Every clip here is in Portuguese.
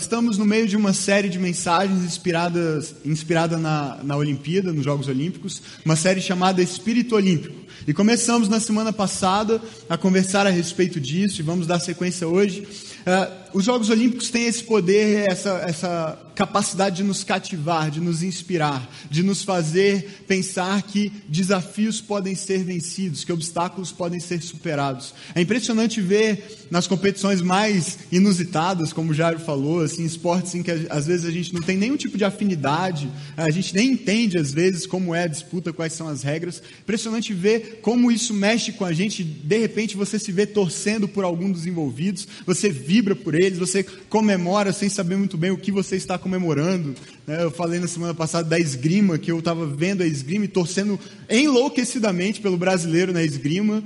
Estamos no meio de uma série de mensagens inspiradas inspirada na, na Olimpíada, nos Jogos Olímpicos, uma série chamada Espírito Olímpico. E começamos na semana passada a conversar a respeito disso e vamos dar sequência hoje. Uh, os Jogos Olímpicos têm esse poder, essa, essa capacidade de nos cativar, de nos inspirar, de nos fazer pensar que desafios podem ser vencidos, que obstáculos podem ser superados. É impressionante ver nas competições mais inusitadas, como o Jairo falou, assim, esportes em que às vezes a gente não tem nenhum tipo de afinidade, a gente nem entende às vezes como é a disputa, quais são as regras. Impressionante ver como isso mexe com a gente. De repente você se vê torcendo por algum dos envolvidos, você vibra por ele eles, você comemora sem saber muito bem o que você está comemorando. Né? Eu falei na semana passada da esgrima, que eu estava vendo a esgrima e torcendo enlouquecidamente pelo brasileiro na esgrima,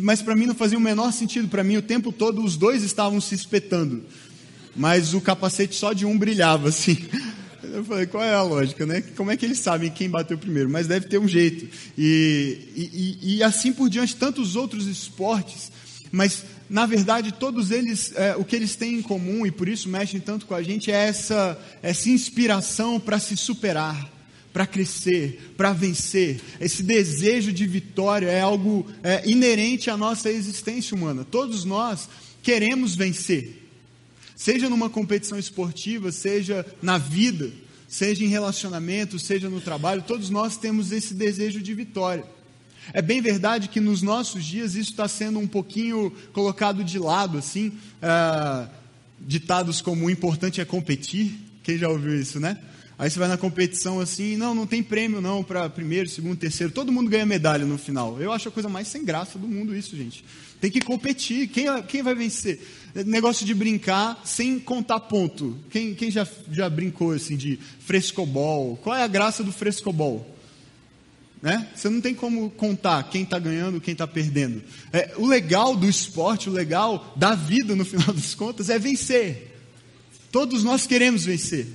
mas para mim não fazia o menor sentido. Para mim, o tempo todo, os dois estavam se espetando, mas o capacete só de um brilhava assim. Eu falei, qual é a lógica, né? Como é que eles sabem quem bateu primeiro? Mas deve ter um jeito. E, e, e assim por diante, tantos outros esportes. Mas na verdade, todos eles, é, o que eles têm em comum, e por isso mexem tanto com a gente, é essa, essa inspiração para se superar, para crescer, para vencer. Esse desejo de vitória é algo é, inerente à nossa existência humana. Todos nós queremos vencer, seja numa competição esportiva, seja na vida, seja em relacionamento, seja no trabalho, todos nós temos esse desejo de vitória. É bem verdade que nos nossos dias isso está sendo um pouquinho colocado de lado, assim. É, ditados como o importante é competir. Quem já ouviu isso, né? Aí você vai na competição assim, não, não tem prêmio não para primeiro, segundo, terceiro. Todo mundo ganha medalha no final. Eu acho a coisa mais sem graça do mundo isso, gente. Tem que competir. Quem, quem vai vencer? Negócio de brincar sem contar ponto. Quem, quem já, já brincou assim de frescobol? Qual é a graça do frescobol? Né? Você não tem como contar quem está ganhando, quem está perdendo. É, o legal do esporte, o legal da vida, no final das contas, é vencer. Todos nós queremos vencer.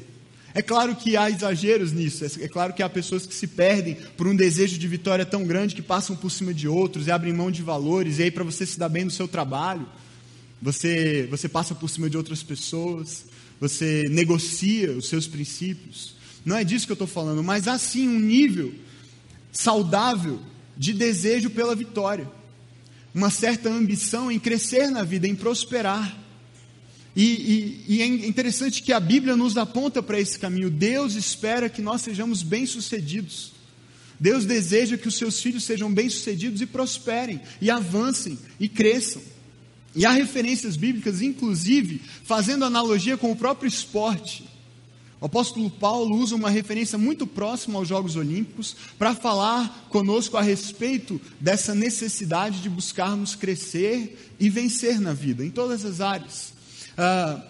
É claro que há exageros nisso, é, é claro que há pessoas que se perdem por um desejo de vitória tão grande que passam por cima de outros e abrem mão de valores, e aí para você se dar bem no seu trabalho, você, você passa por cima de outras pessoas, você negocia os seus princípios. Não é disso que eu estou falando, mas há sim um nível saudável de desejo pela vitória, uma certa ambição em crescer na vida, em prosperar. E, e, e é interessante que a Bíblia nos aponta para esse caminho. Deus espera que nós sejamos bem-sucedidos. Deus deseja que os seus filhos sejam bem-sucedidos e prosperem, e avancem, e cresçam. E há referências bíblicas, inclusive, fazendo analogia com o próprio esporte. O apóstolo Paulo usa uma referência muito próxima aos Jogos Olímpicos para falar conosco a respeito dessa necessidade de buscarmos crescer e vencer na vida, em todas as áreas. Ah,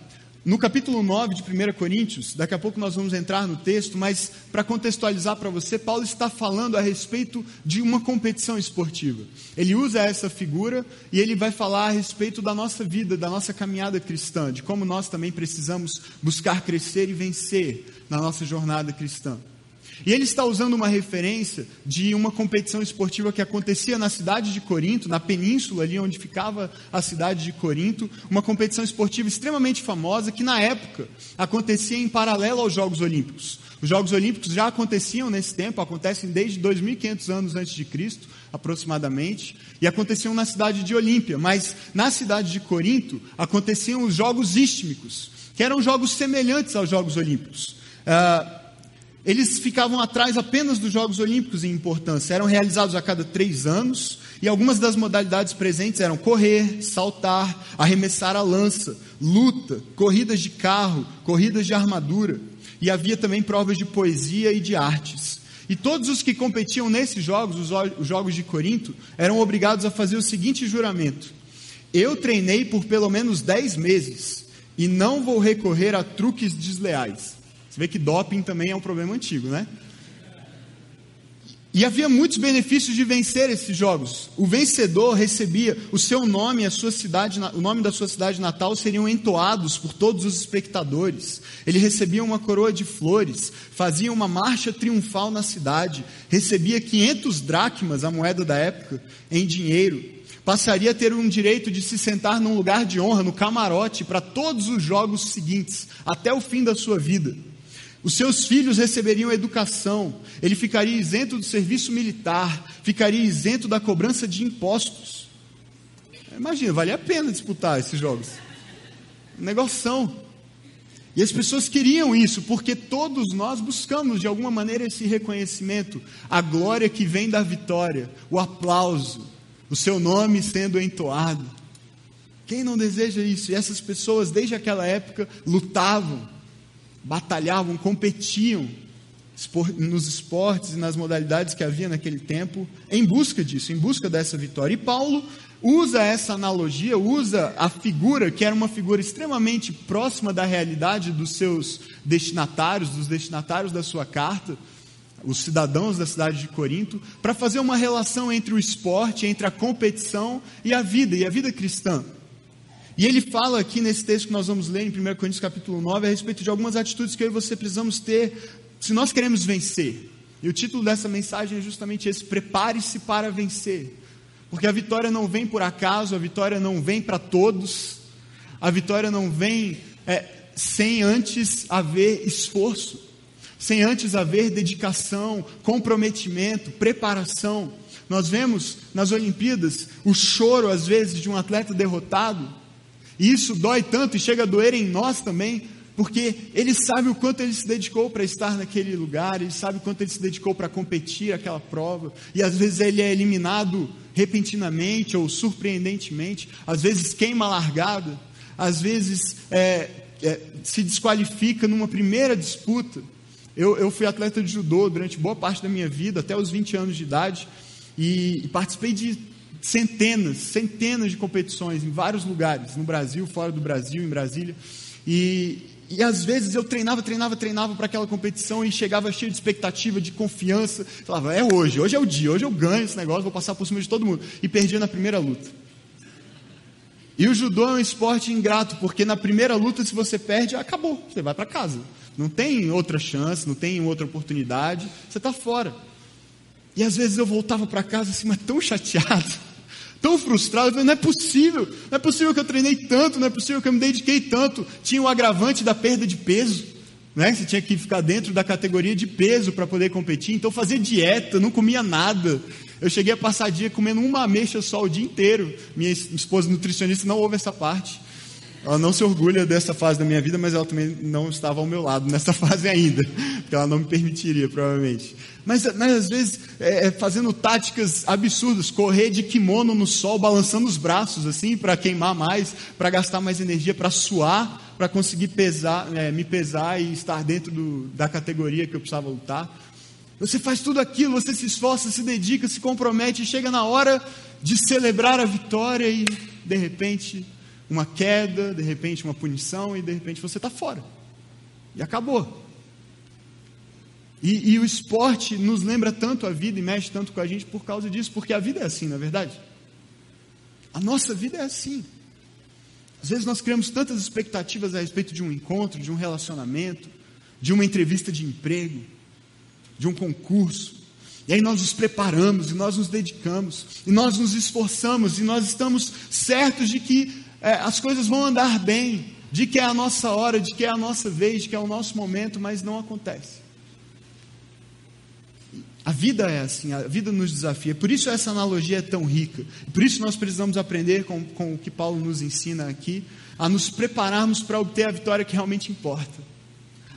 no capítulo 9 de 1 Coríntios, daqui a pouco nós vamos entrar no texto, mas para contextualizar para você, Paulo está falando a respeito de uma competição esportiva. Ele usa essa figura e ele vai falar a respeito da nossa vida, da nossa caminhada cristã, de como nós também precisamos buscar crescer e vencer na nossa jornada cristã. E ele está usando uma referência de uma competição esportiva que acontecia na cidade de Corinto, na península ali onde ficava a cidade de Corinto, uma competição esportiva extremamente famosa que na época acontecia em paralelo aos Jogos Olímpicos. Os Jogos Olímpicos já aconteciam nesse tempo, acontecem desde 2500 anos antes de Cristo, aproximadamente, e aconteciam na cidade de Olímpia, mas na cidade de Corinto aconteciam os Jogos Istmicos, que eram jogos semelhantes aos Jogos Olímpicos. Uh, eles ficavam atrás apenas dos Jogos Olímpicos em importância. Eram realizados a cada três anos e algumas das modalidades presentes eram correr, saltar, arremessar a lança, luta, corridas de carro, corridas de armadura. E havia também provas de poesia e de artes. E todos os que competiam nesses jogos, os jogos de Corinto, eram obrigados a fazer o seguinte juramento: Eu treinei por pelo menos dez meses e não vou recorrer a truques desleais. Você vê que doping também é um problema antigo, né? E havia muitos benefícios de vencer esses jogos. O vencedor recebia o seu nome, a sua cidade, o nome da sua cidade natal seriam entoados por todos os espectadores. Ele recebia uma coroa de flores, fazia uma marcha triunfal na cidade, recebia 500 dracmas, a moeda da época, em dinheiro. Passaria a ter um direito de se sentar num lugar de honra, no camarote, para todos os jogos seguintes, até o fim da sua vida. Os seus filhos receberiam educação, ele ficaria isento do serviço militar, ficaria isento da cobrança de impostos. Imagina, valia a pena disputar esses jogos. Negoção. E as pessoas queriam isso, porque todos nós buscamos de alguma maneira esse reconhecimento, a glória que vem da vitória, o aplauso, o seu nome sendo entoado. Quem não deseja isso? E essas pessoas, desde aquela época, lutavam batalhavam, competiam nos esportes e nas modalidades que havia naquele tempo, em busca disso, em busca dessa vitória. E Paulo usa essa analogia, usa a figura, que era uma figura extremamente próxima da realidade dos seus destinatários, dos destinatários da sua carta, os cidadãos da cidade de Corinto, para fazer uma relação entre o esporte, entre a competição e a vida, e a vida cristã. E ele fala aqui nesse texto que nós vamos ler em 1 Coríntios capítulo 9 a respeito de algumas atitudes que eu e você precisamos ter se nós queremos vencer. E o título dessa mensagem é justamente esse: prepare-se para vencer. Porque a vitória não vem por acaso, a vitória não vem para todos, a vitória não vem é, sem antes haver esforço, sem antes haver dedicação, comprometimento, preparação. Nós vemos nas Olimpíadas o choro, às vezes, de um atleta derrotado, e isso dói tanto e chega a doer em nós também, porque ele sabe o quanto ele se dedicou para estar naquele lugar, ele sabe o quanto ele se dedicou para competir aquela prova, e às vezes ele é eliminado repentinamente ou surpreendentemente, às vezes queima a largada, às vezes é, é, se desqualifica numa primeira disputa. Eu, eu, fui atleta de judô durante boa parte da minha vida, até os 20 anos de idade, e, e participei de centenas, centenas de competições em vários lugares, no Brasil, fora do Brasil, em Brasília. E, e às vezes eu treinava, treinava, treinava para aquela competição e chegava cheio de expectativa, de confiança. Falava, é hoje, hoje é o dia, hoje eu ganho esse negócio, vou passar por cima de todo mundo. E perdia na primeira luta. E o judô é um esporte ingrato, porque na primeira luta, se você perde, acabou, você vai para casa. Não tem outra chance, não tem outra oportunidade, você está fora. E às vezes eu voltava para casa assim, mas tão chateado, tão frustrado, falei, não é possível, não é possível que eu treinei tanto, não é possível que eu me dediquei tanto. Tinha o agravante da perda de peso, né? Você tinha que ficar dentro da categoria de peso para poder competir, então fazer dieta, não comia nada. Eu cheguei a passar dia comendo uma ameixa só o dia inteiro. Minha esposa nutricionista não ouve essa parte. Ela não se orgulha dessa fase da minha vida, mas ela também não estava ao meu lado nessa fase ainda, porque ela não me permitiria, provavelmente. Mas, mas às vezes, é, é, fazendo táticas absurdas, correr de kimono no sol, balançando os braços, assim, para queimar mais, para gastar mais energia, para suar, para conseguir pesar, é, me pesar e estar dentro do, da categoria que eu precisava lutar. Você faz tudo aquilo, você se esforça, se dedica, se compromete, chega na hora de celebrar a vitória e, de repente, uma queda, de repente uma punição e de repente você está fora. E acabou. E, e, o esporte nos lembra tanto a vida e mexe tanto com a gente por causa disso, porque a vida é assim, na é verdade? A nossa vida é assim. Às vezes nós criamos tantas expectativas a respeito de um encontro, de um relacionamento, de uma entrevista de emprego, de um concurso. E aí nós nos preparamos, e nós nos dedicamos, e nós nos esforçamos, e nós estamos certos de que é, as coisas vão andar bem, de que é a nossa hora, de que é a nossa vez, de que é o nosso momento, mas não acontece. A vida é assim, a vida nos desafia. Por isso essa analogia é tão rica. Por isso nós precisamos aprender com, com o que Paulo nos ensina aqui, a nos prepararmos para obter a vitória que realmente importa.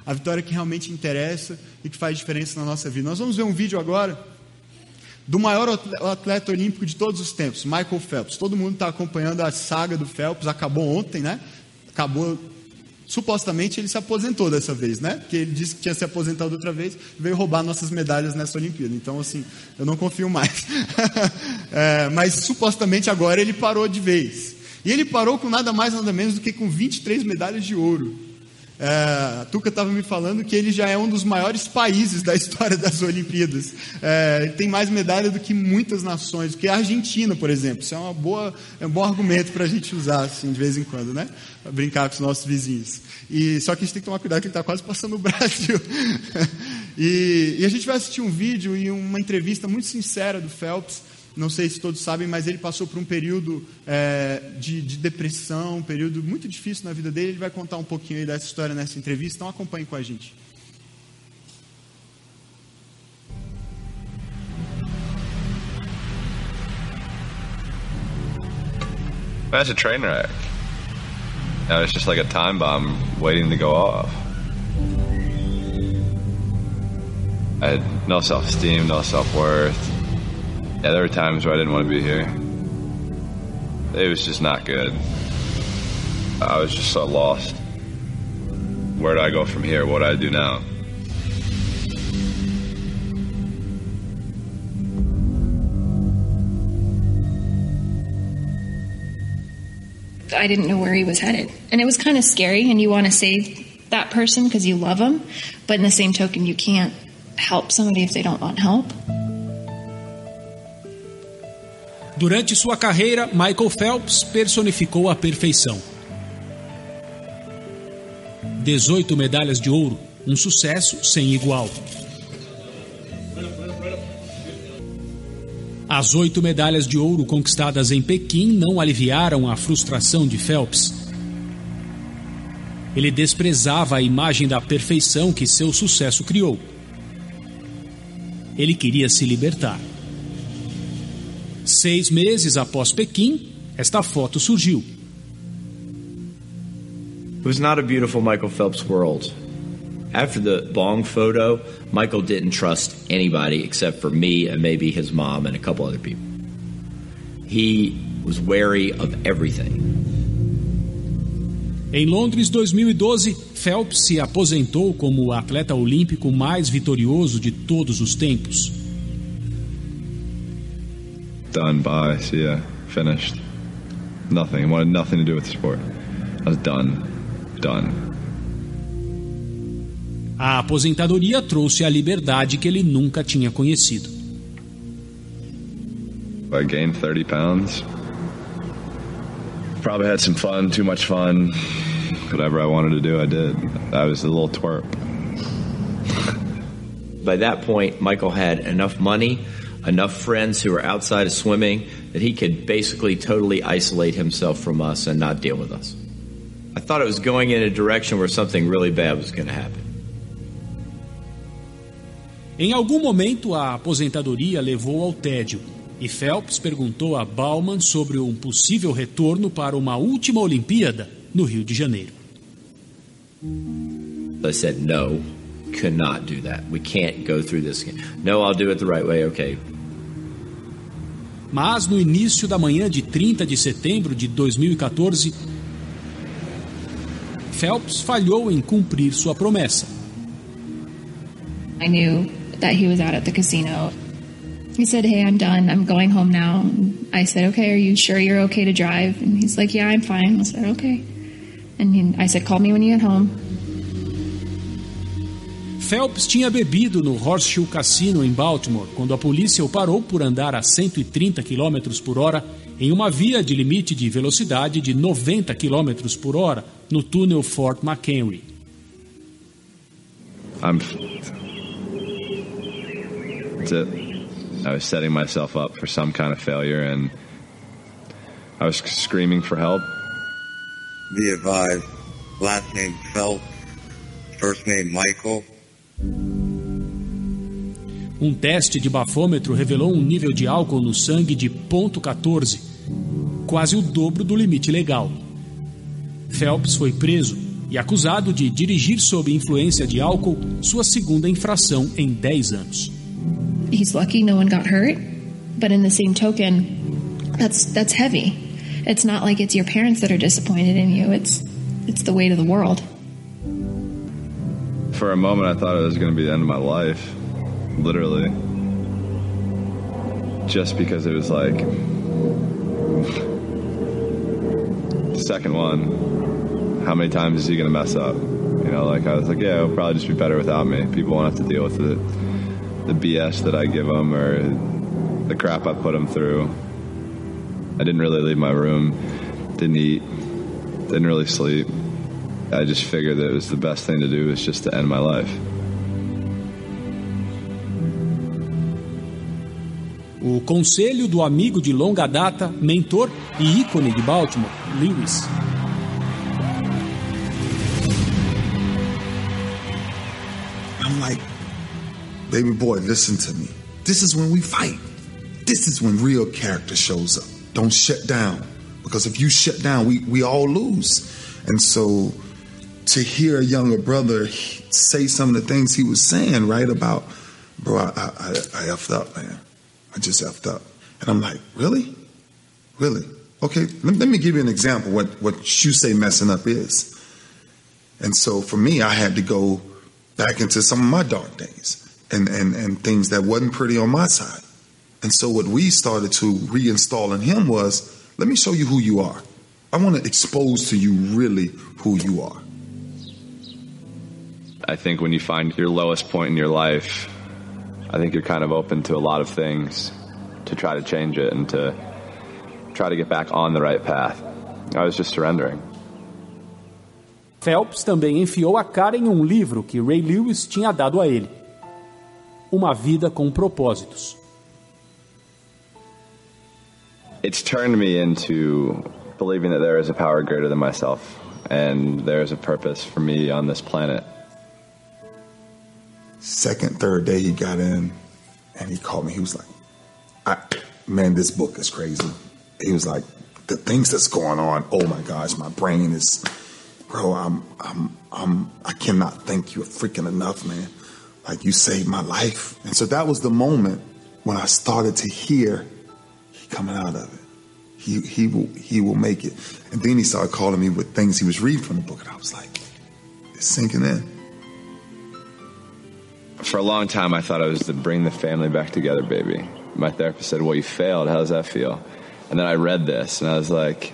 A vitória que realmente interessa e que faz diferença na nossa vida. Nós vamos ver um vídeo agora do maior atleta olímpico de todos os tempos, Michael Phelps. Todo mundo está acompanhando a saga do Phelps, acabou ontem, né? Acabou. Supostamente ele se aposentou dessa vez, né? Porque ele disse que tinha se aposentado outra vez e veio roubar nossas medalhas nessa Olimpíada. Então, assim, eu não confio mais. é, mas supostamente agora ele parou de vez. E ele parou com nada mais, nada menos do que com 23 medalhas de ouro. É, a Tuca estava me falando que ele já é um dos maiores países da história das Olimpíadas. É, ele tem mais medalha do que muitas nações, do que a Argentina, por exemplo. Isso é, uma boa, é um bom argumento para a gente usar assim, de vez em quando, né? Pra brincar com os nossos vizinhos. E, só que a gente tem que tomar cuidado que ele está quase passando o Brasil. e, e a gente vai assistir um vídeo e uma entrevista muito sincera do Phelps não sei se todos sabem, mas ele passou por um período é, de, de, depressão, um período muito difícil na vida dele. Ele vai contar um pouquinho dessa história nessa entrevista, então acompanhe com a gente. That's a train wreck. Now it's just like a time bomb waiting to go off. I had no self esteem, no self worth. Yeah, there were times where I didn't want to be here. It was just not good. I was just so lost. Where do I go from here? What do I do now? I didn't know where he was headed. And it was kind of scary, and you want to save that person because you love them, but in the same token, you can't help somebody if they don't want help. Durante sua carreira, Michael Phelps personificou a perfeição. 18 medalhas de ouro, um sucesso sem igual. As oito medalhas de ouro conquistadas em Pequim não aliviaram a frustração de Phelps. Ele desprezava a imagem da perfeição que seu sucesso criou. Ele queria se libertar. Seis meses após Pequim, esta foto surgiu. It was not a beautiful Michael Phelps world. After the Bong photo, Michael didn't trust anybody except for me and maybe his mom and a couple other people. He was wary of everything. Em Londres 2012, Phelps se aposentou como o atleta olímpico mais vitorioso de todos os tempos. Done by. See ya. Finished. Nothing. I wanted nothing to do with the sport. I was done. Done. A aposentadoria trouxe a liberdade que ele nunca tinha conhecido. I gained 30 pounds. Probably had some fun, too much fun. Whatever I wanted to do, I did. I was a little twerp. By that point, Michael had enough money enough friends who were outside of swimming that he could basically totally isolate himself from us and not deal with us. I thought it was going in a direction where something really bad was going to happen. Em algum momento, a aposentadoria levou ao tédio e Phelps perguntou a Bauman sobre um possível retorno para uma última Olimpíada no Rio de Janeiro. I said, no, cannot do that. We can't go through this again. No, I'll do it the right way. Okay. Mas no início da manhã de 30 de setembro de 2014, Phelps falhou em cumprir sua promessa. I knew that he was out at the casino. He said, Hey, I'm done. I'm going home now. I said, Okay, are you sure you're okay to drive? And he's like, Yeah, I'm fine. I said, Okay. And he, I said, Call me when you get home. Phelps tinha bebido no Horseshoe Casino em Baltimore quando a polícia o parou por andar a 130 km por hora em uma via de limite de velocidade de 90 km por hora no túnel Fort McHenry. I'm. That's it. I was setting myself up for some kind of failure, and I was screaming for help. Be advised, last name Phelps, first name Michael. Um teste de bafômetro revelou um nível de álcool no sangue de 0,14, quase o dobro do limite legal. Phelps foi preso e acusado de dirigir sob influência de álcool, sua segunda infração em 10 anos. He's lucky no one got hurt, but in the same token, that's that's heavy. It's not like it's your parents that are disappointed in you. It's it's the weight of the world. For a moment, I thought it was going to be the end of my life, literally. Just because it was like the second one. How many times is he to mess up? You You know, like I was like, yeah, it'll probably just be better without me. People won't have to deal with the the BS that I give them or the crap I put them through. I didn't really leave my room, didn't eat, didn't really sleep. I just figured that it was the best thing to do was just to end my life. O conselho do amigo de longa data, mentor e ícone de Baltimore, Lewis. I'm like, baby boy, listen to me. This is when we fight. This is when real character shows up. Don't shut down. Because if you shut down, we, we all lose. And so to hear a younger brother say some of the things he was saying, right, about, bro, I, I, I effed up, man. I just effed up. And I'm like, really? Really? Okay, let, let me give you an example what, what you say messing up is. And so for me, I had to go back into some of my dark days and, and, and things that wasn't pretty on my side. And so what we started to reinstall in him was, let me show you who you are. I want to expose to you really who you are. I think when you find your lowest point in your life, I think you're kind of open to a lot of things to try to change it and to try to get back on the right path. I was just surrendering. Phelps também enfiou a cara em um livro que Ray Lewis tinha dado a ele. Uma vida com propósitos. It's turned me into believing that there is a power greater than myself and there is a purpose for me on this planet. Second, third day he got in and he called me. He was like, man, this book is crazy. He was like, the things that's going on, oh my gosh, my brain is, bro, I'm, I'm, I'm, I cannot thank you freaking enough, man. Like you saved my life. And so that was the moment when I started to hear he coming out of it. He, he will, he will make it. And then he started calling me with things he was reading from the book. And I was like, it's sinking in. For a long time, I thought I was the bring the family back together baby. My therapist said, Well, you failed. How does that feel? And then I read this and I was like,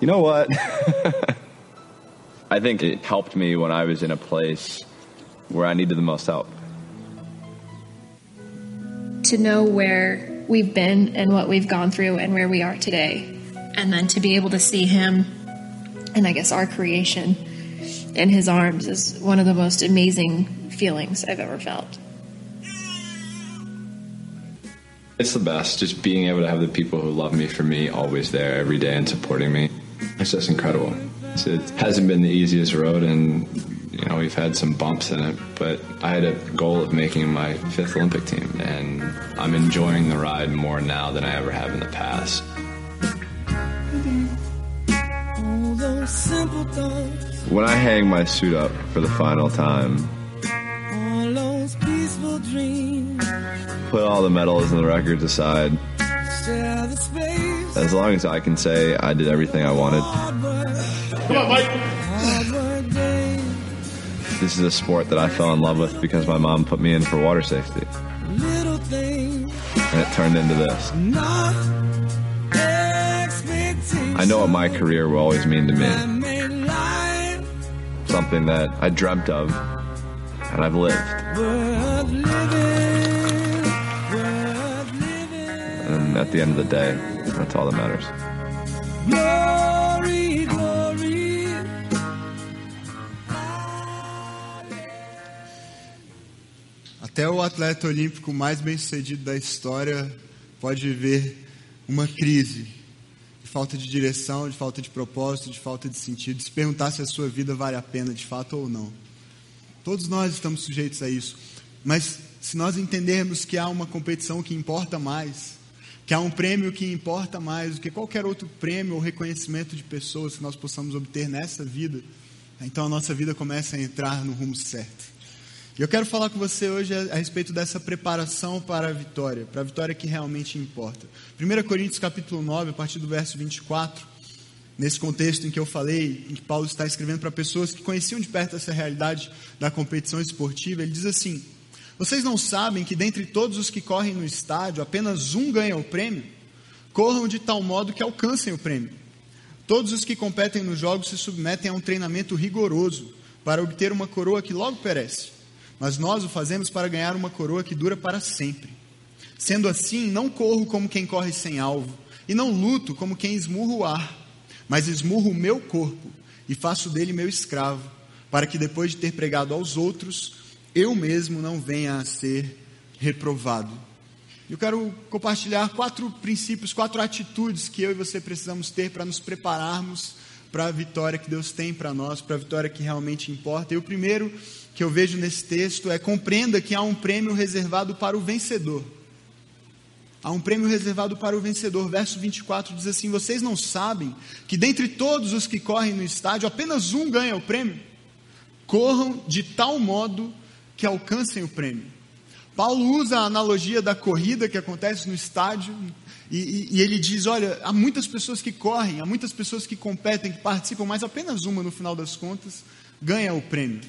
You know what? I think it helped me when I was in a place where I needed the most help. To know where we've been and what we've gone through and where we are today. And then to be able to see him and I guess our creation in his arms is one of the most amazing feelings I've ever felt. It's the best, just being able to have the people who love me for me always there every day and supporting me. It's just incredible. It's, it hasn't been the easiest road, and you know we've had some bumps in it. But I had a goal of making my fifth Olympic team, and I'm enjoying the ride more now than I ever have in the past. When I hang my suit up for the final time, put all the medals and the records aside. As long as I can say I did everything I wanted. Come on, Mike. This is a sport that I fell in love with because my mom put me in for water safety. And it turned into this. I know what my career will always mean to me. Something that I dreamt of and I've lived. And at the end of the day, that's all that matters. Glory, glory. Até o atleta olímpico mais bem sucedido da história pode viver uma crise de falta de direção, de falta de propósito, de falta de sentido, se perguntar se a sua vida vale a pena de fato ou não. Todos nós estamos sujeitos a isso. Mas se nós entendermos que há uma competição que importa mais, que há um prêmio que importa mais do que qualquer outro prêmio ou reconhecimento de pessoas que nós possamos obter nessa vida, então a nossa vida começa a entrar no rumo certo. E eu quero falar com você hoje a, respeito dessa preparação para a vitória, para a vitória que realmente importa. 1 Coríntios capítulo 9, a partir do verso 24, nesse contexto em que eu falei, em que Paulo está escrevendo para pessoas que conheciam de perto essa realidade da competição esportiva, ele diz assim: Vocês não sabem que dentre todos os que correm no estádio, apenas um ganha o prêmio? Corram de tal modo que alcancem o prêmio. Todos os que competem nos jogos se submetem a um treinamento rigoroso para obter uma coroa que logo perece, mas nós o fazemos para ganhar uma coroa que dura para sempre. Sendo assim, não corro como quem corre sem alvo, e não luto como quem esmurra o ar, mas esmurro o meu corpo e faço dele meu escravo, para que depois de ter pregado aos outros, eu mesmo não venha a ser reprovado. Eu quero compartilhar quatro princípios, quatro atitudes que eu e você precisamos ter para nos prepararmos para a vitória que Deus tem para nós, para a vitória que realmente importa. E o primeiro que eu vejo nesse texto é compreenda que há um prêmio reservado para o vencedor. Há um prêmio reservado para o vencedor. Verso 24 diz assim: Vocês não sabem que dentre todos os que correm no estádio, apenas um ganha o prêmio? Corram de tal modo que alcancem o prêmio. Paulo usa a analogia da corrida que acontece no estádio e, e, e, ele diz: Olha, há muitas pessoas que correm, há muitas pessoas que competem, que participam, mas apenas uma, no final das contas, ganha o prêmio.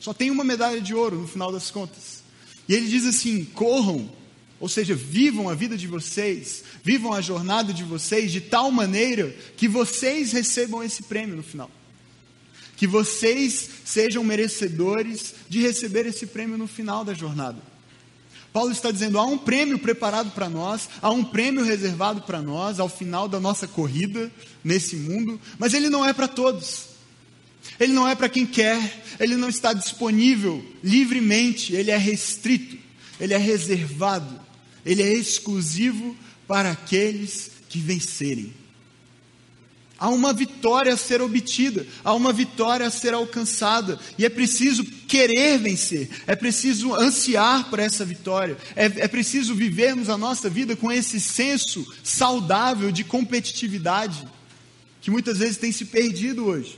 Só tem uma medalha de ouro no final das contas. E ele diz assim: corram ou seja, vivam a vida de vocês, vivam a jornada de vocês de tal maneira que vocês recebam esse prêmio no final. Que vocês sejam merecedores de receber esse prêmio no final da jornada. Paulo está dizendo: há um prêmio preparado para nós, há um prêmio reservado para nós ao final da nossa corrida nesse mundo, mas ele não é para todos. Ele não é para quem quer, ele não está disponível livremente, ele é restrito, ele é reservado ele é exclusivo para aqueles que vencerem. Há uma vitória a ser obtida, há uma vitória a ser alcançada, e é preciso querer vencer, é preciso ansiar por essa vitória, é, é preciso vivermos a nossa vida com esse senso saudável de competitividade, que muitas vezes tem se perdido hoje.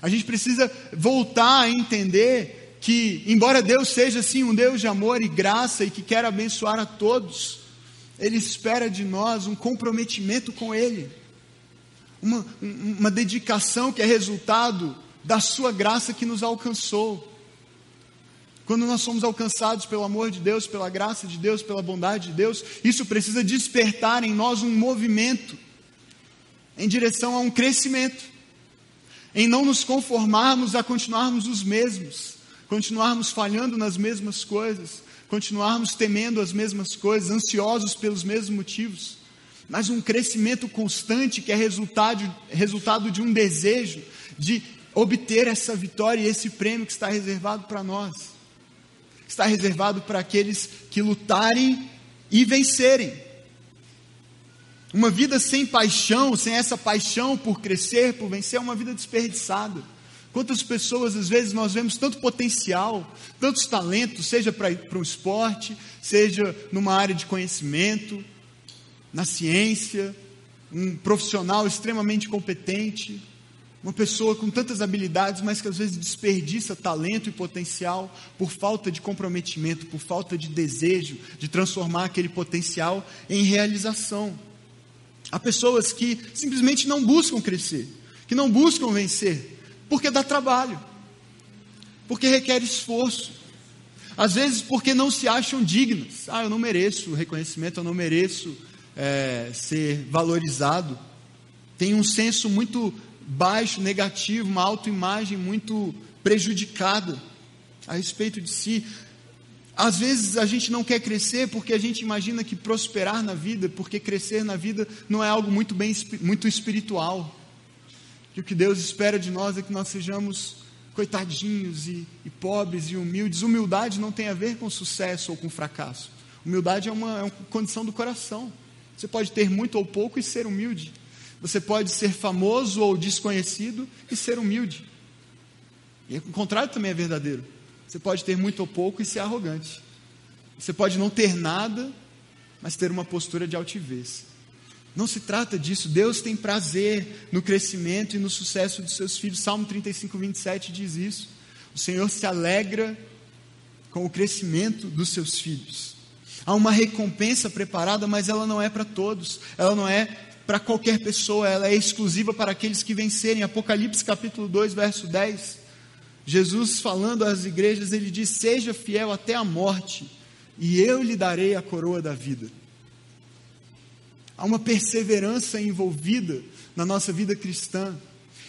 A gente precisa voltar a entender que, embora Deus seja sim um Deus de amor e graça e que quer abençoar a todos, Ele espera de nós um comprometimento com Ele, uma, uma dedicação que é resultado da Sua graça que nos alcançou. Quando nós somos alcançados pelo amor de Deus, pela graça de Deus, pela bondade de Deus, isso precisa despertar em nós um movimento em direção a um crescimento, em não nos conformarmos a continuarmos os mesmos, continuarmos falhando nas mesmas coisas, continuarmos temendo as mesmas coisas, ansiosos pelos mesmos motivos, mas um crescimento constante que é resultado, resultado de um desejo de obter essa vitória e esse prêmio que está reservado para nós. Está reservado para aqueles que lutarem e vencerem. Uma vida sem paixão, sem essa paixão por crescer, por vencer, é uma vida desperdiçada. Quantas pessoas, às vezes, nós vemos tanto potencial, tantos talentos, seja para o esporte, seja numa área de conhecimento, na ciência, um profissional extremamente competente, uma pessoa com tantas habilidades, mas que às vezes desperdiça talento e potencial por falta de comprometimento, por falta de desejo de transformar aquele potencial em realização. Há pessoas que simplesmente não buscam crescer, que não buscam vencer, porque dá trabalho, porque requer esforço, às vezes porque não se acham dignas. Ah, eu não mereço reconhecimento, eu não mereço é, ser valorizado. Tem um senso muito baixo, negativo, uma autoimagem muito prejudicada a respeito de si. Às vezes a gente não quer crescer porque a gente imagina que prosperar na vida, porque crescer na vida não é algo muito bem muito espiritual que o que Deus espera de nós é que nós sejamos coitadinhos e, e pobres e humildes. Humildade não tem a ver com sucesso ou com fracasso. Humildade é uma, é uma condição do coração. Você pode ter muito ou pouco e ser humilde. Você pode ser famoso ou desconhecido e ser humilde. E o contrário também é verdadeiro. Você pode ter muito ou pouco e ser arrogante. Você pode não ter nada, mas ter uma postura de altivez. Não se trata disso. Deus tem prazer no crescimento e no sucesso dos seus filhos. Salmo 35, 27 diz isso. O Senhor se alegra com o crescimento dos seus filhos. Há uma recompensa preparada, mas ela não é para todos. Ela não é para qualquer pessoa, ela é exclusiva para aqueles que vencerem. Apocalipse capítulo 2, verso 10. Jesus falando às igrejas, ele diz: "Seja fiel até a morte, e eu lhe darei a coroa da vida." Há uma perseverança envolvida na nossa vida cristã.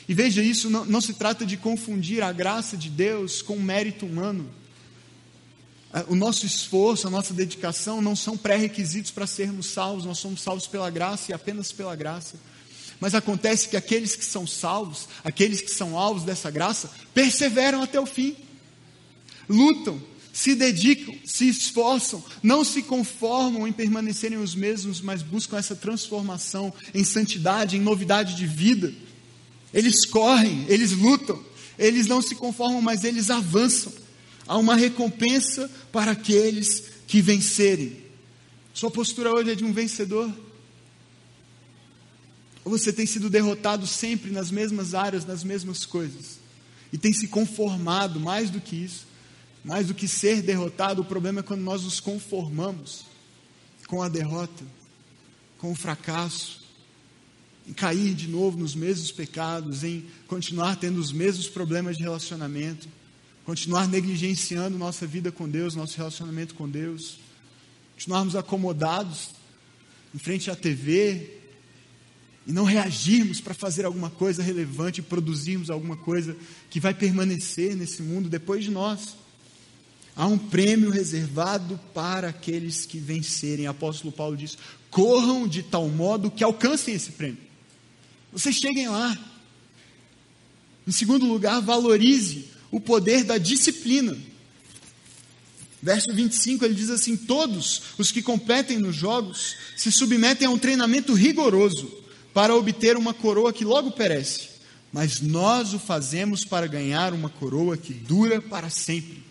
E veja, isso não, não se trata de confundir a graça de Deus com o mérito humano. Ah, o nosso esforço, a nossa dedicação não são pré-requisitos para sermos salvos, nós somos salvos pela graça e apenas pela graça. Mas acontece que aqueles que são salvos, aqueles que são alvos dessa graça, perseveram até o fim, lutam, se dedicam, se esforçam, não se conformam em permanecerem os mesmos, mas buscam essa transformação em santidade, em novidade de vida. Eles correm, eles lutam, eles não se conformam, mas eles avançam. Há uma recompensa para aqueles que vencerem. Sua postura hoje é de um vencedor? Ou você tem sido derrotado sempre nas mesmas áreas, nas mesmas coisas? E tem se conformado mais do que isso? Mais do que ser derrotado, o problema é quando nós nos conformamos com a derrota, com o fracasso, em cair de novo nos mesmos pecados, em continuar tendo os mesmos problemas de relacionamento, continuar negligenciando nossa vida com Deus, nosso relacionamento com Deus, continuarmos acomodados em frente à TV e não reagirmos para fazer alguma coisa relevante, produzirmos alguma coisa que vai permanecer nesse mundo depois de nós. Há um prêmio reservado para aqueles que vencerem. O apóstolo Paulo diz: corram de tal modo que alcancem esse prêmio. Vocês cheguem lá. Em segundo lugar, valorize o poder da disciplina. Verso 25 ele diz assim: Todos os que competem nos jogos se submetem a um treinamento rigoroso para obter uma coroa que logo perece, mas nós o fazemos para ganhar uma coroa que dura para sempre.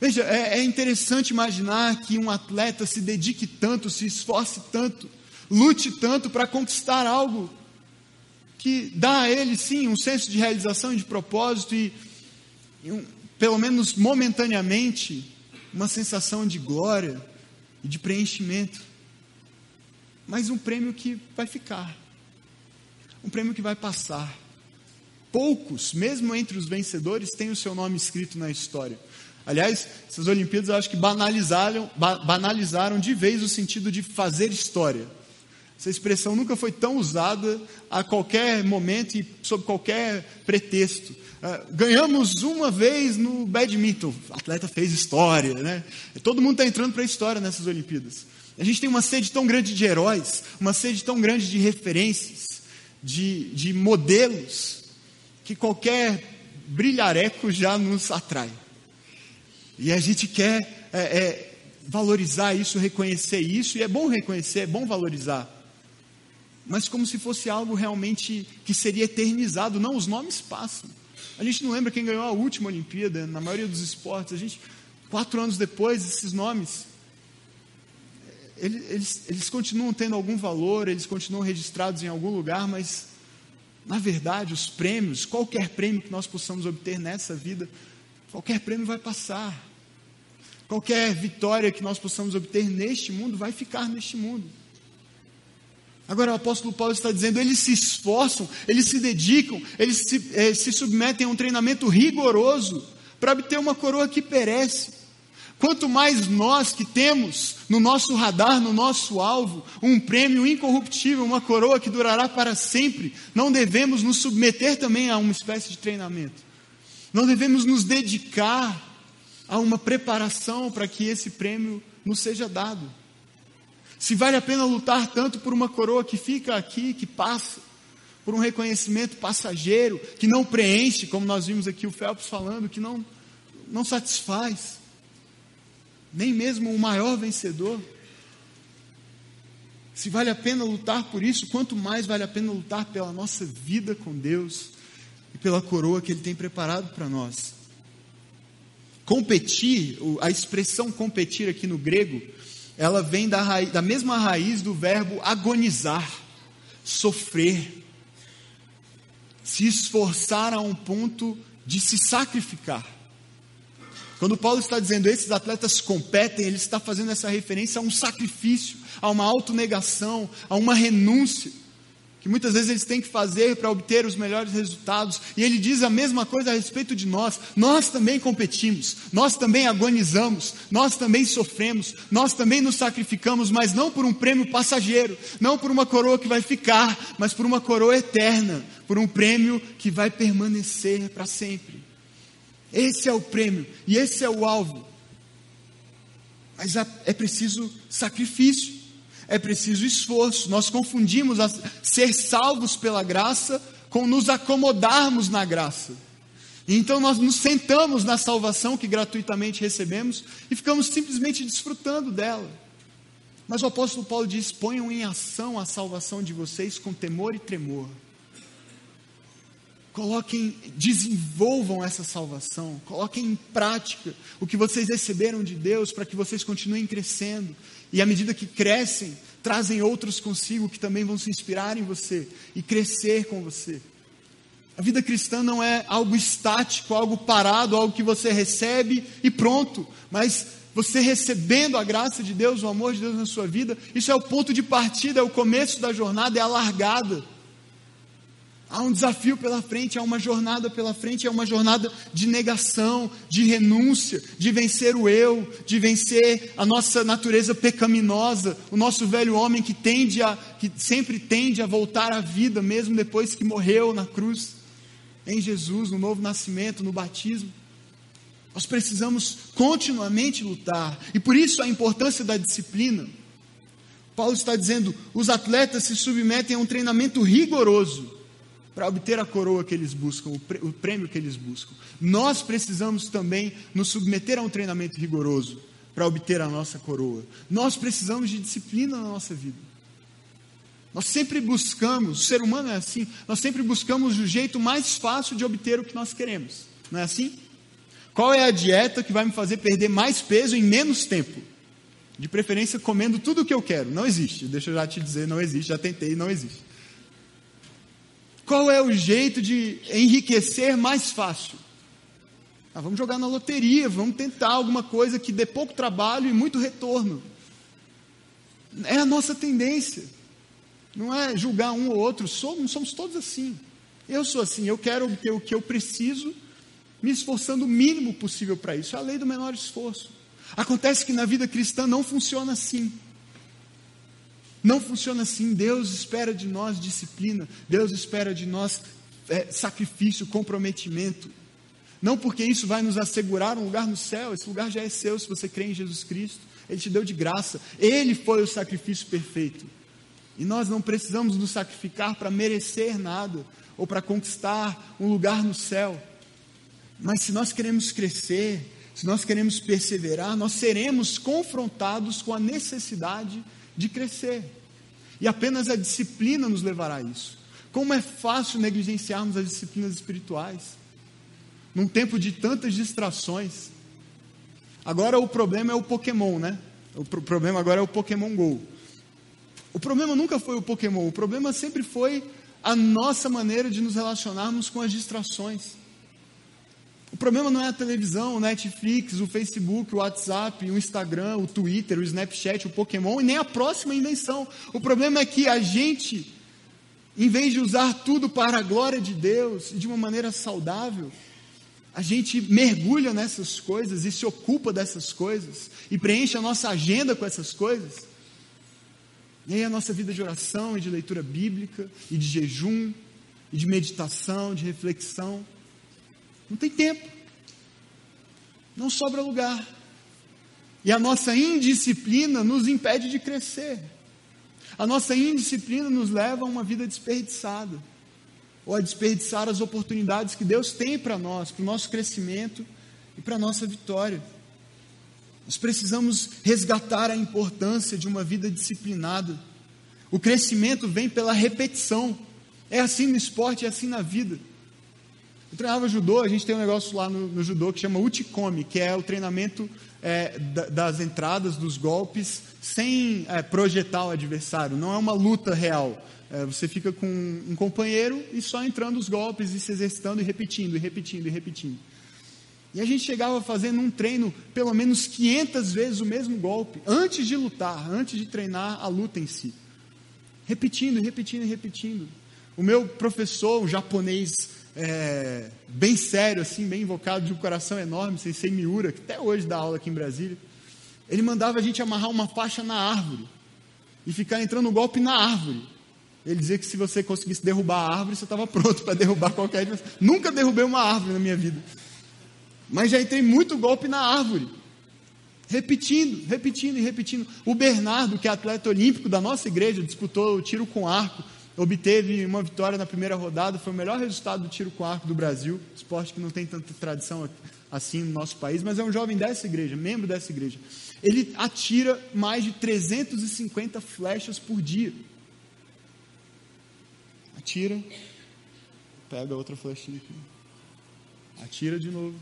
Veja, é, é interessante imaginar que um atleta se dedique tanto, se esforce tanto, lute tanto para conquistar algo que dá a ele, sim, um senso de realização e de propósito e, pelo menos momentaneamente, uma sensação de glória e de preenchimento. Mas um prêmio que vai ficar, um prêmio que vai passar. Poucos, mesmo entre os vencedores, têm o seu nome escrito na história. Aliás, essas Olimpíadas eu acho que banalizaram, banalizaram de vez o sentido de fazer história. Essa expressão nunca foi tão usada a qualquer momento e sob qualquer pretexto. Uh, ganhamos uma vez no badminton, o atleta fez história, né? Todo mundo está entrando para a história nessas Olimpíadas. A gente tem uma sede tão grande de heróis, uma sede tão grande de referências, de, de modelos, que qualquer brilhareco já nos atrai. E a gente quer é, é, valorizar isso, reconhecer isso, e é bom reconhecer, é bom valorizar. Mas como se fosse algo realmente que seria eternizado. Não, os nomes passam. A gente não lembra quem ganhou a última Olimpíada, na maioria dos esportes. A gente, quatro anos depois, esses nomes, eles, eles, continuam tendo algum valor, eles continuam registrados em algum lugar, mas, na verdade, os prêmios, qualquer prêmio que nós possamos obter nessa vida, qualquer prêmio vai passar. Qualquer vitória que nós possamos obter neste mundo vai ficar neste mundo. Agora o apóstolo Paulo está dizendo: eles se esforçam, eles se dedicam, eles se, eh, se submetem a um treinamento rigoroso para obter uma coroa que perece. Quanto mais nós que temos no nosso radar, no nosso alvo, um prêmio incorruptível, uma coroa que durará para sempre, não devemos nos submeter também a uma espécie de treinamento. Não devemos nos dedicar a uma preparação para que esse prêmio nos seja dado. Se vale a pena lutar tanto por uma coroa que fica aqui, que passa, por um reconhecimento passageiro, que não preenche, como nós vimos aqui o Phelps falando, que não, não satisfaz, nem mesmo o maior vencedor. Se vale a pena lutar por isso, quanto mais vale a pena lutar pela nossa vida com Deus e pela coroa que Ele tem preparado para nós. Competir, a expressão competir aqui no grego, ela vem da, raiz, da mesma raiz do verbo agonizar, sofrer, se esforçar a um ponto de se sacrificar. Quando Paulo está dizendo esses atletas competem, ele está fazendo essa referência a um sacrifício, a uma autonegação, a uma renúncia que muitas vezes eles têm que fazer para obter os melhores resultados. E ele diz a mesma coisa a respeito de nós. Nós também competimos, nós também agonizamos, nós também sofremos, nós também nos sacrificamos, mas não por um prêmio passageiro, não por uma coroa que vai ficar, mas por uma coroa eterna, por um prêmio que vai permanecer para sempre. Esse é o prêmio e esse é o alvo. Mas é preciso sacrifício, é preciso esforço. Nós confundimos ser salvos pela graça com nos acomodarmos na graça. Então nós nos sentamos na salvação que gratuitamente recebemos e ficamos simplesmente desfrutando dela. Mas o apóstolo Paulo diz: ponham em ação a salvação de vocês com temor e tremor. Coloquem, desenvolvam essa salvação, coloquem em prática o que vocês receberam de Deus para que vocês continuem crescendo. E à medida que crescem, trazem outros consigo que também vão se inspirar em você e crescer com você. A vida cristã não é algo estático, algo parado, algo que você recebe e pronto, mas você recebendo a graça de Deus, o amor de Deus na sua vida, isso é o ponto de partida, é o começo da jornada, é a largada. Há um desafio pela frente, há uma jornada pela frente, é uma jornada de negação, de renúncia, de vencer o eu, de vencer a nossa natureza pecaminosa, o nosso velho homem que tende a, que sempre tende a voltar à vida, mesmo depois que morreu na cruz, em Jesus, no novo nascimento, no batismo. Nós precisamos continuamente lutar, e por isso a importância da disciplina. Paulo está dizendo: os atletas se submetem a um treinamento rigoroso para obter a coroa que eles buscam, o prêmio que eles buscam. Nós precisamos também nos submeter a um treinamento rigoroso para obter a nossa coroa. Nós precisamos de disciplina na nossa vida. Nós sempre buscamos, o ser humano é assim, nós sempre buscamos o jeito mais fácil de obter o que nós queremos. Não é assim? Qual é a dieta que vai me fazer perder mais peso em menos tempo? De preferência comendo tudo o que eu quero. Não existe. Deixa eu já te dizer, não existe. Já tentei, não existe. Qual é o jeito de enriquecer mais fácil? Ah, vamos jogar na loteria, vamos tentar alguma coisa que dê pouco trabalho e muito retorno. É a nossa tendência. Não é julgar um ou outro, somos, somos todos assim. Eu sou assim, eu quero obter o que eu preciso, me esforçando o mínimo possível para isso. É a lei do menor esforço. Acontece que na vida cristã não funciona assim. Não funciona assim. Deus espera de nós disciplina, Deus espera de nós é, sacrifício, comprometimento. Não porque isso vai nos assegurar um lugar no céu, esse lugar já é seu se você crê em Jesus Cristo. Ele te deu de graça, ele foi o sacrifício perfeito. E nós não precisamos nos sacrificar para merecer nada ou para conquistar um lugar no céu. Mas se nós queremos crescer, se nós queremos perseverar, nós seremos confrontados com a necessidade de crescer. E apenas a disciplina nos levará a isso. Como é fácil negligenciarmos as disciplinas espirituais, num tempo de tantas distrações. Agora o problema é o Pokémon, né? O problema agora é o Pokémon Go. O problema nunca foi o Pokémon, o problema sempre foi a nossa maneira de nos relacionarmos com as distrações. O problema não é a televisão, o Netflix, o Facebook, o WhatsApp, o Instagram, o Twitter, o Snapchat, o Pokémon e nem a próxima invenção. O problema é que a gente, em vez de usar tudo para a glória de Deus e de uma maneira saudável, a gente mergulha nessas coisas e se ocupa dessas coisas e preenche a nossa agenda com essas coisas. E aí a nossa vida de oração e de leitura bíblica e de jejum e de meditação, de reflexão não tem tempo. Não sobra lugar. E a nossa indisciplina nos impede de crescer. A nossa indisciplina nos leva a uma vida desperdiçada. Ou a desperdiçar as oportunidades que Deus tem para nós, para o nosso crescimento e para a nossa vitória. Nós precisamos resgatar a importância de uma vida disciplinada. O crescimento vem pela repetição. É assim no esporte, é assim na vida. Eu treinava judô, a gente tem um negócio lá no, no judô que chama Uchikomi, que é o treinamento é, das entradas, dos golpes, sem é, projetar o adversário. Não é uma luta real. É, você fica com um companheiro e só entrando os golpes e se exercitando e repetindo, e repetindo, e repetindo. E a gente chegava a fazer num treino pelo menos 500 vezes o mesmo golpe, antes de lutar, antes de treinar a luta em si. Repetindo, repetindo, repetindo. O meu professor, um japonês é, bem sério, assim, bem invocado, de um coração enorme, Sensei Miura, que até hoje dá aula aqui em Brasília, ele mandava a gente amarrar uma faixa na árvore e ficar entrando golpe na árvore. Ele dizia que se você conseguisse derrubar a árvore, você estava pronto para derrubar qualquer. Nunca derrubei uma árvore na minha vida. Mas já entrei muito golpe na árvore. Repetindo, repetindo e repetindo. O Bernardo, que é atleta olímpico da nossa igreja, disputou o tiro com arco, obteve uma vitória na primeira rodada, foi o melhor resultado do tiro com arco do Brasil, esporte que não tem tanta tradição assim no nosso país, mas é um jovem dessa igreja, membro dessa igreja. Ele atira mais de 350 flechas por dia. Atira, pega outra flechinha aqui, atira de novo,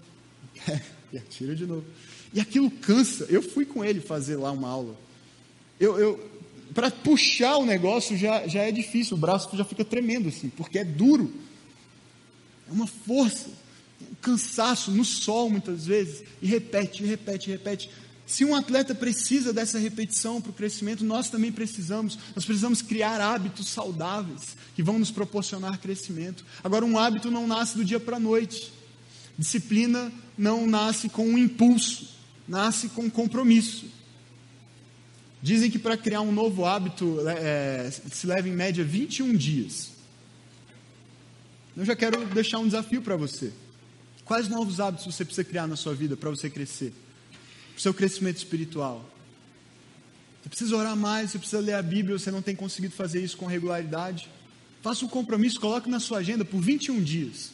e atira de novo. E aquilo cansa. Eu fui com ele fazer lá uma aula. Eu, eu para puxar o negócio já, já é difícil, o braço já fica tremendo assim, porque é duro. É uma força, um cansaço no sol muitas vezes, e repete, repete, repete. Se um atleta precisa dessa repetição para o crescimento, nós também precisamos. Nós precisamos criar hábitos saudáveis que vão nos proporcionar crescimento. Agora, um hábito não nasce do dia para a noite. Disciplina não nasce com um impulso nasce com compromisso. Dizem que para criar um novo hábito é, se leva em média 21 dias. Eu já quero deixar um desafio para você. Quais novos hábitos você precisa criar na sua vida para você crescer? Para o seu crescimento espiritual? Você precisa orar mais, você precisa ler a Bíblia, você não tem conseguido fazer isso com regularidade. Faça um compromisso, coloque na sua agenda por 21 dias.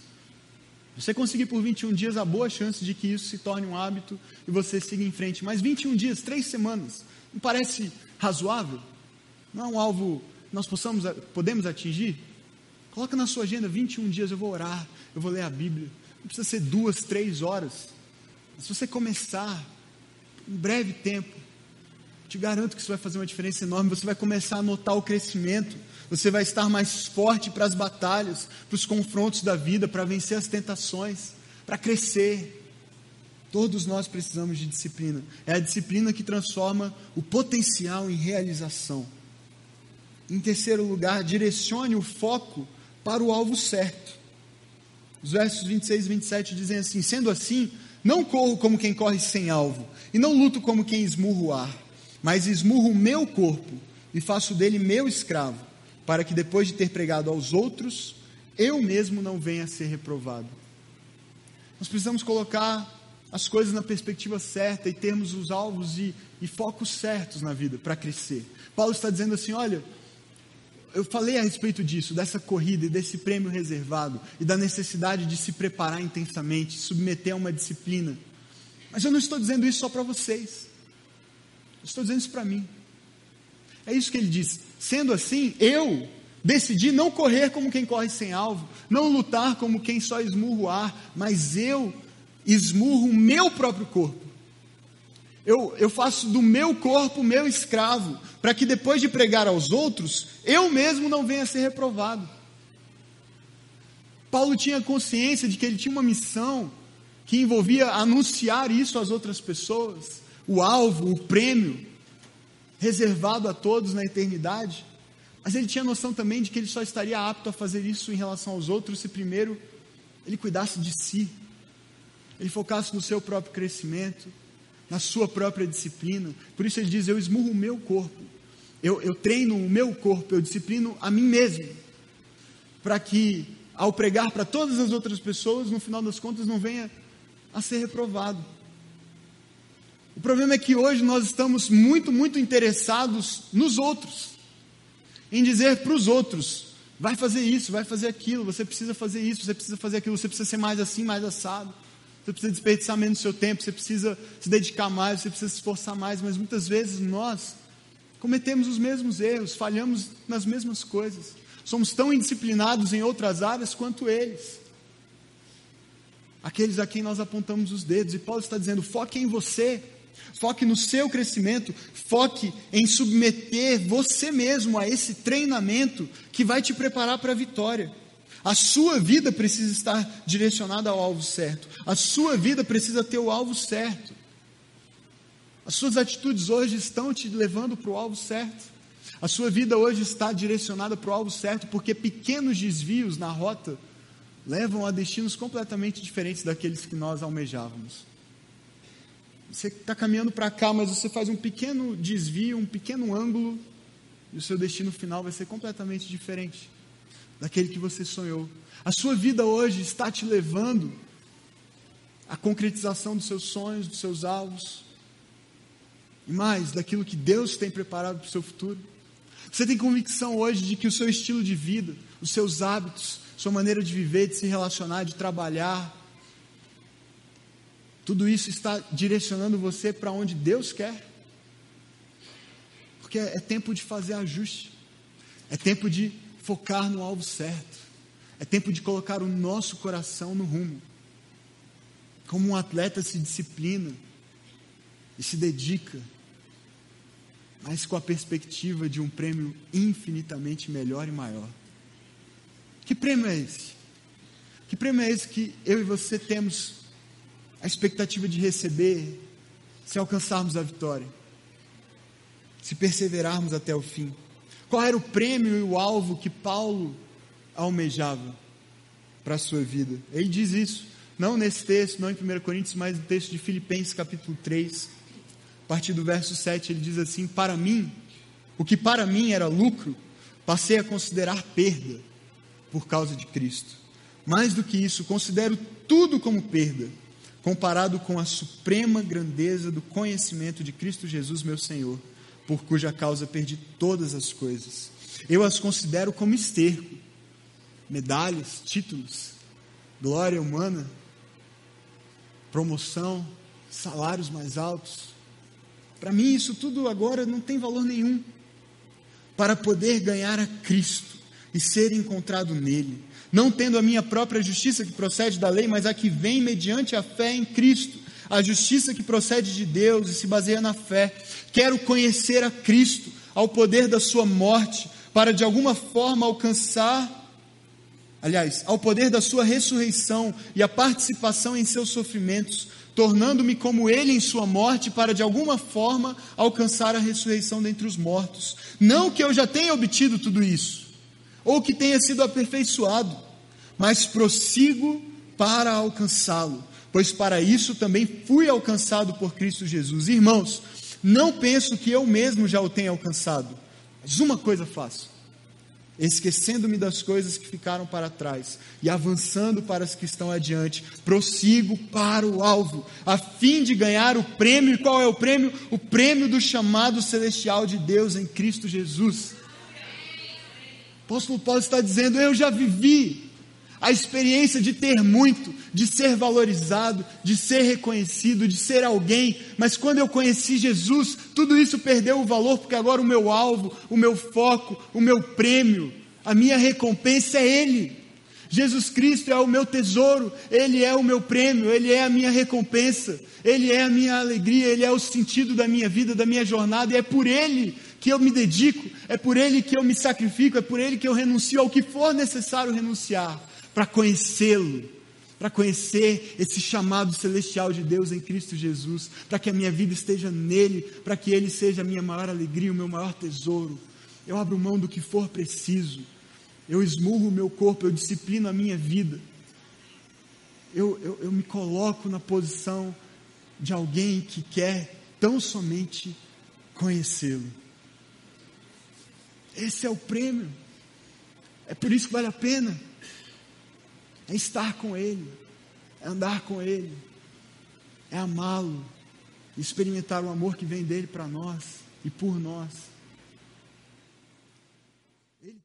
Você conseguir por 21 dias, há boa chance de que isso se torne um hábito e você siga em frente. Mas 21 dias, três semanas, não parece razoável? Não é um alvo que nós possamos, podemos atingir? Coloca na sua agenda 21 dias, eu vou orar, eu vou ler a Bíblia. Não precisa ser duas, três horas. Se você começar, em breve tempo, te garanto que isso vai fazer uma diferença enorme. Você vai começar a notar o crescimento você vai estar mais forte para as batalhas, para os confrontos da vida, para vencer as tentações, para crescer. Todos nós precisamos de disciplina. É a disciplina que transforma o potencial em realização. Em terceiro lugar, direcione o foco para o alvo certo. Os versos 26 e 27 dizem assim: Sendo assim, não corro como quem corre sem alvo, e não luto como quem esmurra o ar, mas esmurro o meu corpo e faço dele meu escravo para que depois de ter pregado aos outros, eu mesmo não venha a ser reprovado. Nós precisamos colocar as coisas na perspectiva certa e termos os alvos e, e focos certos na vida para crescer. Paulo está dizendo assim: olha, eu falei a respeito disso, dessa corrida e desse prêmio reservado e da necessidade de se preparar intensamente, submeter a uma disciplina. Mas eu não estou dizendo isso só para vocês. Eu estou dizendo isso para mim. É isso que ele diz. Sendo assim, eu decidi não correr como quem corre sem alvo, não lutar como quem só esmurra o ar, mas eu esmurro o meu próprio corpo. Eu, eu faço do meu corpo meu escravo, para que depois de pregar aos outros, eu mesmo não venha a ser reprovado. Paulo tinha consciência de que ele tinha uma missão que envolvia anunciar isso às outras pessoas, o alvo, o prêmio reservado a todos na eternidade. Mas ele tinha noção também de que ele só estaria apto a fazer isso em relação aos outros se primeiro ele cuidasse de si, ele focasse no seu próprio crescimento, na sua própria disciplina. Por isso ele diz: Eu esmurro o meu corpo, eu, eu treino o meu corpo, eu disciplino a mim mesmo, para que ao pregar para todas as outras pessoas, no final das contas, não venha a ser reprovado. O problema é que hoje nós estamos muito, muito interessados nos outros, em dizer para os outros: vai fazer isso, vai fazer aquilo, você precisa fazer isso, você precisa fazer aquilo, você precisa ser mais assim, mais assado, você precisa desperdiçar menos seu tempo, você precisa se dedicar mais, você precisa se esforçar mais, mas muitas vezes nós cometemos os mesmos erros, falhamos nas mesmas coisas, somos tão indisciplinados em outras áreas quanto eles. Aqueles a quem nós apontamos os dedos, e Paulo está dizendo: foque em você, Foque no seu crescimento, foque em submeter você mesmo a esse treinamento que vai te preparar para a vitória. A sua vida precisa estar direcionada ao alvo certo. A sua vida precisa ter o alvo certo. As suas atitudes hoje estão te levando para o alvo certo. A sua vida hoje está direcionada para o alvo certo, porque pequenos desvios na rota levam a destinos completamente diferentes daqueles que nós almejávamos. Você está caminhando para cá, mas você faz um pequeno desvio, um pequeno ângulo, e o seu destino final vai ser completamente diferente daquele que você sonhou. A sua vida hoje está te levando à concretização dos seus sonhos, dos seus alvos, e mais, daquilo que Deus tem preparado para o seu futuro. Você tem convicção hoje de que o seu estilo de vida, os seus hábitos, sua maneira de viver, de se relacionar, de trabalhar, tudo isso está direcionando você para onde Deus quer. Porque é tempo de fazer ajuste, é tempo de focar no alvo certo, é tempo de colocar o nosso coração no rumo. Como um atleta se disciplina e se dedica, mas com a perspectiva de um prêmio infinitamente melhor e maior. Que prêmio é esse? Que prêmio é esse que eu e você temos a expectativa de receber se alcançarmos a vitória? Se perseverarmos até o fim? Qual era o prêmio e o alvo que Paulo almejava para a sua vida? Ele diz isso, não nesse texto, não em 1 Coríntios, mas no texto de Filipenses, capítulo 3, a partir do verso 7, ele diz assim: Para mim, o que para mim era lucro, passei a considerar perda por causa de Cristo. Mais do que isso, considero tudo como perda, comparado com a suprema grandeza do conhecimento de Cristo Jesus, meu Senhor, por cuja causa perdi todas as coisas. Eu as considero como esterco, medalhas, títulos, glória humana, promoção, salários mais altos. Para mim, isso tudo agora não tem valor nenhum. Para poder ganhar a Cristo e ser encontrado nele, não tendo a minha própria justiça que procede da lei, mas a que vem mediante a fé em Cristo, a justiça que procede de Deus e se baseia na fé. Quero conhecer a Cristo, ao poder da sua morte, para de alguma forma alcançar, aliás, ao poder da sua ressurreição e a participação em seus sofrimentos, tornando-me como ele em sua morte, para de alguma forma alcançar a ressurreição dentre os mortos. Não que eu já tenha obtido tudo isso ou que tenha sido aperfeiçoado, mas prossigo para alcançá-lo, pois para isso também fui alcançado por Cristo Jesus. Irmãos, não penso que eu mesmo já o tenha alcançado, mas uma coisa faço: esquecendo-me das coisas que ficaram para trás e avançando para as que estão adiante, prossigo para o alvo, a fim de ganhar o prêmio. E qual é o prêmio? O prêmio do chamado celestial de Deus em Cristo Jesus apóstolo Paulo está dizendo: Eu já vivi a experiência de ter muito, de ser valorizado, de ser reconhecido, de ser alguém, mas quando eu conheci Jesus, tudo isso perdeu o valor, porque agora o meu alvo, o meu foco, o meu prêmio, a minha recompensa é Ele. Jesus Cristo é o meu tesouro, Ele é o meu prêmio, Ele é a minha recompensa, Ele é a minha alegria, Ele é o sentido da minha vida, da minha jornada, e é por Ele que eu me dedico, é por Ele que eu me sacrifico, é por Ele que eu renuncio ao que for necessário renunciar, para conhecê-lo, para conhecer esse chamado celestial de Deus em Cristo Jesus, para que a minha vida esteja nele, para que Ele seja a minha maior alegria, o meu maior tesouro. Eu abro mão do que for preciso, eu esmurro o meu corpo, eu disciplino a minha vida, eu, eu, eu me coloco na posição de alguém que quer tão somente conhecê-lo. Esse é o prêmio. É por isso que vale a pena. É estar com Ele, é andar com Ele, é amá-lo, experimentar o amor que vem dele para nós e por nós.